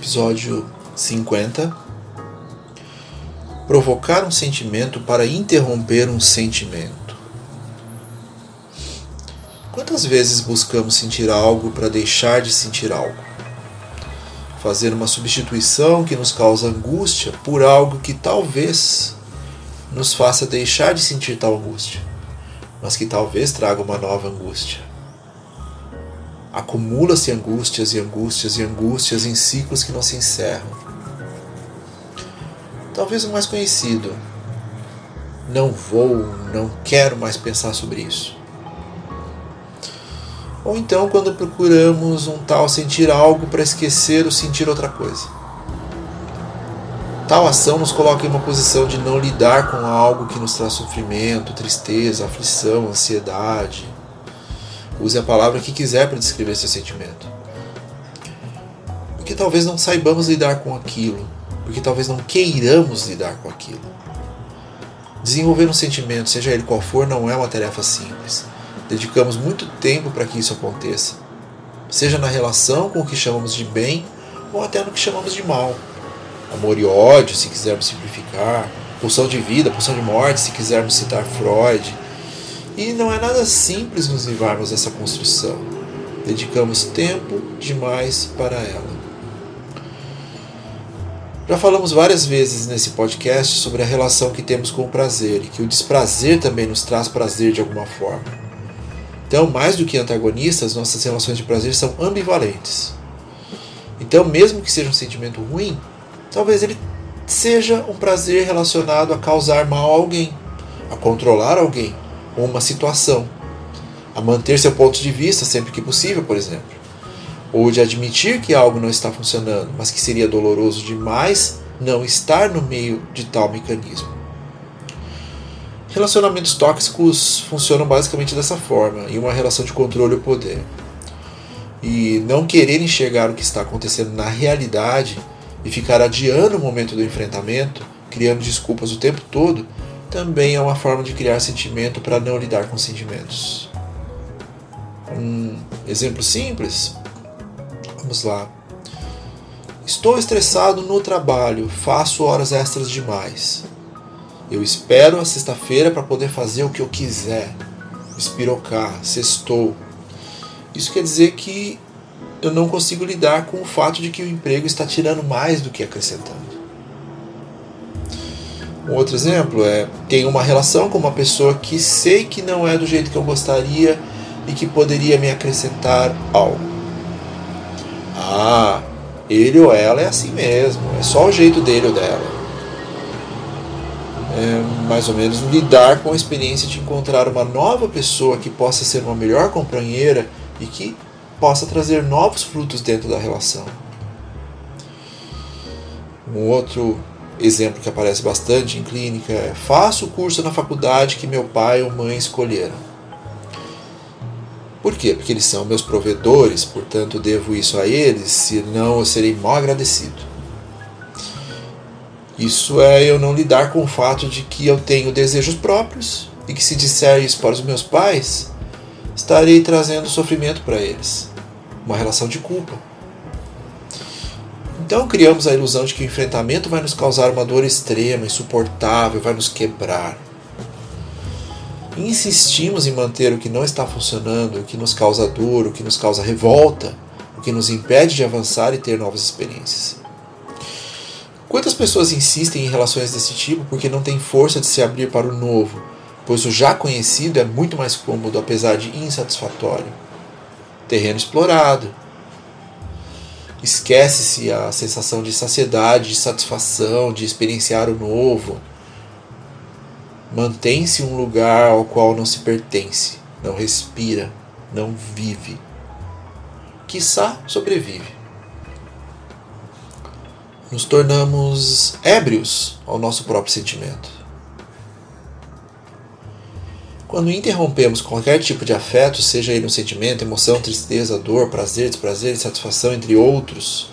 Episódio 50 Provocar um sentimento para interromper um sentimento. Quantas vezes buscamos sentir algo para deixar de sentir algo? Fazer uma substituição que nos causa angústia por algo que talvez nos faça deixar de sentir tal angústia, mas que talvez traga uma nova angústia acumula-se angústias e angústias e angústias em ciclos que não se encerram. Talvez o mais conhecido. Não vou, não quero mais pensar sobre isso. Ou então quando procuramos um tal sentir algo para esquecer ou sentir outra coisa. Tal ação nos coloca em uma posição de não lidar com algo que nos traz sofrimento, tristeza, aflição, ansiedade, Use a palavra que quiser para descrever seu sentimento. Porque talvez não saibamos lidar com aquilo, porque talvez não queiramos lidar com aquilo. Desenvolver um sentimento, seja ele qual for, não é uma tarefa simples. Dedicamos muito tempo para que isso aconteça, seja na relação com o que chamamos de bem ou até no que chamamos de mal. Amor e ódio, se quisermos simplificar, pulsão de vida, pulsão de morte, se quisermos citar Freud, e não é nada simples nos livrarmos dessa construção. Dedicamos tempo demais para ela. Já falamos várias vezes nesse podcast sobre a relação que temos com o prazer e que o desprazer também nos traz prazer de alguma forma. Então, mais do que antagonistas, nossas relações de prazer são ambivalentes. Então, mesmo que seja um sentimento ruim, talvez ele seja um prazer relacionado a causar mal a alguém, a controlar alguém, uma situação, a manter seu ponto de vista sempre que possível, por exemplo, ou de admitir que algo não está funcionando, mas que seria doloroso demais não estar no meio de tal mecanismo. Relacionamentos tóxicos funcionam basicamente dessa forma, em uma relação de controle ou poder. E não querer enxergar o que está acontecendo na realidade e ficar adiando o momento do enfrentamento, criando desculpas o tempo todo, também é uma forma de criar sentimento para não lidar com sentimentos. Um exemplo simples. Vamos lá. Estou estressado no trabalho, faço horas extras demais. Eu espero a sexta-feira para poder fazer o que eu quiser. Espirocar, sextou. Isso quer dizer que eu não consigo lidar com o fato de que o emprego está tirando mais do que acrescentando. Um outro exemplo é: tenho uma relação com uma pessoa que sei que não é do jeito que eu gostaria e que poderia me acrescentar algo. Ah, ele ou ela é assim mesmo, é só o jeito dele ou dela. É mais ou menos lidar com a experiência de encontrar uma nova pessoa que possa ser uma melhor companheira e que possa trazer novos frutos dentro da relação. Um outro exemplo que aparece bastante em clínica é: faço o curso na faculdade que meu pai ou mãe escolheram. Por quê? Porque eles são meus provedores, portanto devo isso a eles, senão eu serei mal agradecido. Isso é eu não lidar com o fato de que eu tenho desejos próprios e que se disser isso para os meus pais, estarei trazendo sofrimento para eles. Uma relação de culpa. Então criamos a ilusão de que o enfrentamento vai nos causar uma dor extrema, insuportável, vai nos quebrar. insistimos em manter o que não está funcionando, o que nos causa dor, o que nos causa revolta, o que nos impede de avançar e ter novas experiências. Quantas pessoas insistem em relações desse tipo porque não têm força de se abrir para o novo, pois o já conhecido é muito mais cômodo, apesar de insatisfatório? Terreno explorado, Esquece-se a sensação de saciedade, de satisfação, de experienciar o novo. Mantém-se um lugar ao qual não se pertence, não respira, não vive. quiçá sobrevive. Nos tornamos ébrios ao nosso próprio sentimento. Quando interrompemos qualquer tipo de afeto, seja ele um sentimento, emoção, tristeza, dor, prazer, desprazer, satisfação, entre outros,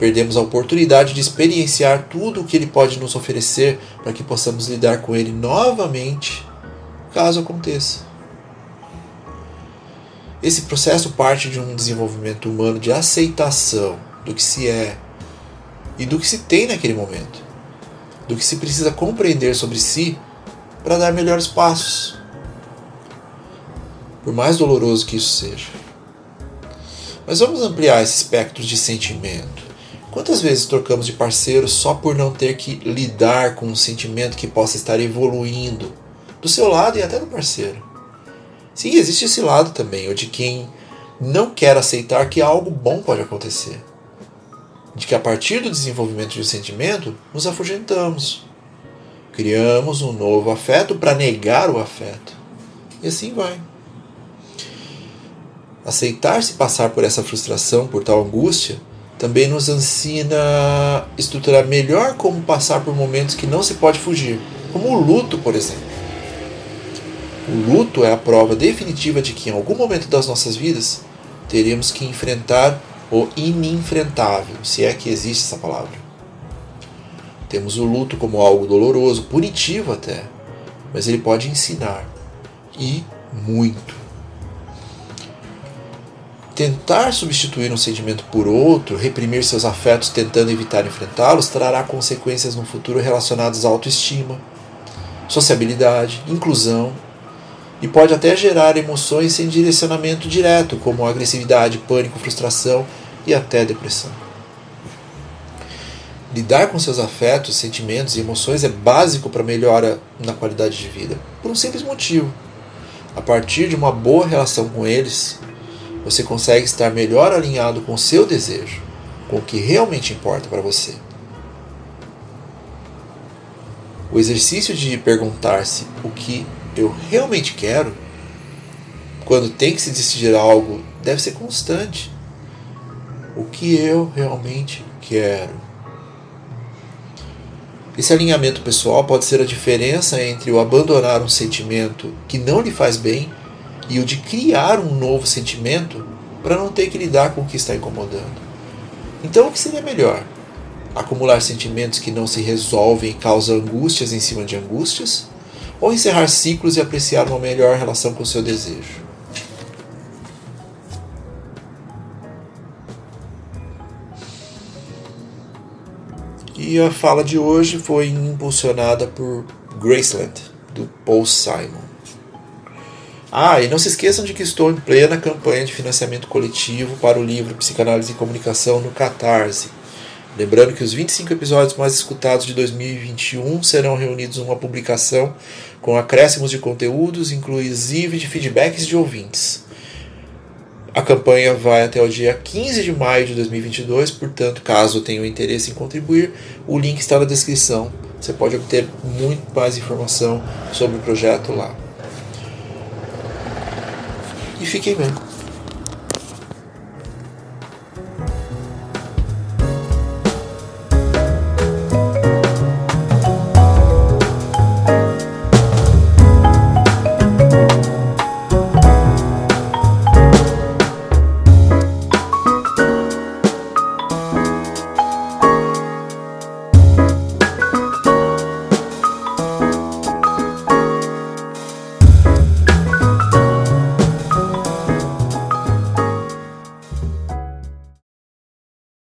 perdemos a oportunidade de experienciar tudo o que ele pode nos oferecer para que possamos lidar com ele novamente, caso aconteça. Esse processo parte de um desenvolvimento humano de aceitação do que se é e do que se tem naquele momento, do que se precisa compreender sobre si para dar melhores passos, por mais doloroso que isso seja. Mas vamos ampliar esse espectro de sentimento. Quantas vezes trocamos de parceiro só por não ter que lidar com um sentimento que possa estar evoluindo do seu lado e até do parceiro? Sim, existe esse lado também, o de quem não quer aceitar que algo bom pode acontecer. De que a partir do desenvolvimento de um sentimento, nos afugentamos. Criamos um novo afeto para negar o afeto. E assim vai. Aceitar-se passar por essa frustração, por tal angústia, também nos ensina a estruturar melhor como passar por momentos que não se pode fugir, como o luto, por exemplo. O luto é a prova definitiva de que em algum momento das nossas vidas teremos que enfrentar o ininfrentável, se é que existe essa palavra. Temos o luto como algo doloroso, punitivo até, mas ele pode ensinar e muito. Tentar substituir um sentimento por outro, reprimir seus afetos tentando evitar enfrentá-los, trará consequências no futuro relacionadas à autoestima, sociabilidade, inclusão e pode até gerar emoções sem direcionamento direto, como agressividade, pânico, frustração e até depressão. Lidar com seus afetos, sentimentos e emoções é básico para melhora na qualidade de vida, por um simples motivo. A partir de uma boa relação com eles, você consegue estar melhor alinhado com o seu desejo, com o que realmente importa para você. O exercício de perguntar-se o que eu realmente quero, quando tem que se decidir algo, deve ser constante. O que eu realmente quero. Esse alinhamento pessoal pode ser a diferença entre o abandonar um sentimento que não lhe faz bem e o de criar um novo sentimento para não ter que lidar com o que está incomodando. Então, o que seria melhor? Acumular sentimentos que não se resolvem e causam angústias em cima de angústias? ou encerrar ciclos e apreciar uma melhor relação com o seu desejo. E a fala de hoje foi impulsionada por Graceland, do Paul Simon. Ah, e não se esqueçam de que estou em plena campanha de financiamento coletivo para o livro Psicanálise e Comunicação no Catarse. Lembrando que os 25 episódios mais escutados de 2021 serão reunidos em uma publicação com acréscimos de conteúdos, inclusive de feedbacks de ouvintes. A campanha vai até o dia 15 de maio de 2022, portanto, caso tenham interesse em contribuir, o link está na descrição. Você pode obter muito mais informação sobre o projeto lá e fiquei bem.